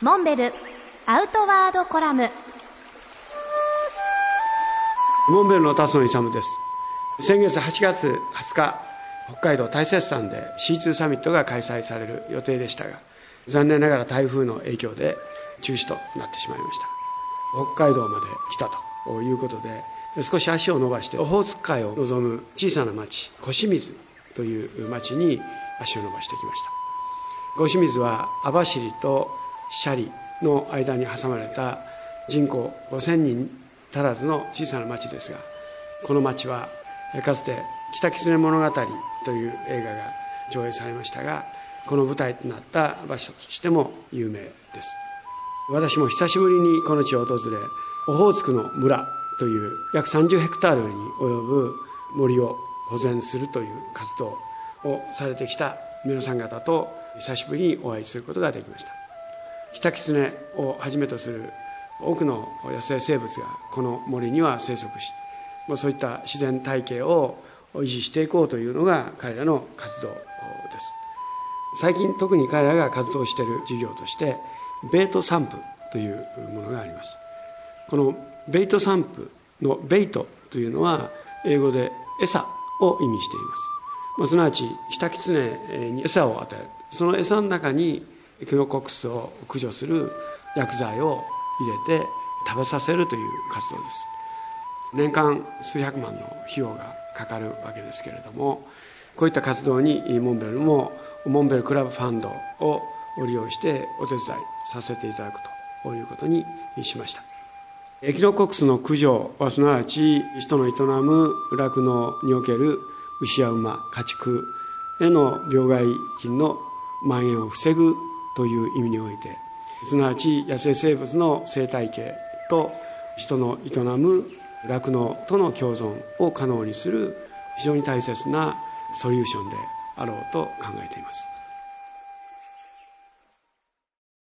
モンベルアウトワードコラム。モンベルの辰野勇です。先月8月20日北海道大雪山で C2 サミットが開催される予定でしたが残念ながら台風の影響で中止となってしまいました。北海道まで来たということで少し足を伸ばしてオホーツク海を望む小さな町小清水という町に足を伸ばしてきました。小清水は網走と斜里の間に挟まれた人口5000人足らずの小さな町ですがこの町はかつて「北狐物語」という映画が上映されましたがこの舞台となった場所としても有名です。私も久しぶりにこの地を訪れオホーツクの村という約30ヘクタールに及ぶ森を保全するという活動をされてきた皆さん方と久しぶりにお会いすることができました。キタキツネをはじめとする多くの野生生物がこの森には生息しそういった自然体系を維持していこうというのが彼らの活動です。最近特に彼らが活動している事業としてベイト散布というものがあります。このベイト散布のベイトというのは英語で餌を意味しています。まあ、すなわちキタキツネに餌を与える。その餌の中にエキノコックスを駆除する薬剤を入れて食べさせるという活動です。年間数百万の費用がかかるわけですけれどもこういった活動にモンベルもモンベルクラブファンドを利用してお手伝いさせていただくということにしました。エキノコックスの駆除はすなわち人の営む酪農における牛や馬家畜への病害菌の蔓延を防ぐという意味においてすなわち野生生物の生態系と人の営む酪農との共存を可能にする非常に大切なソリューションであろうと考えています。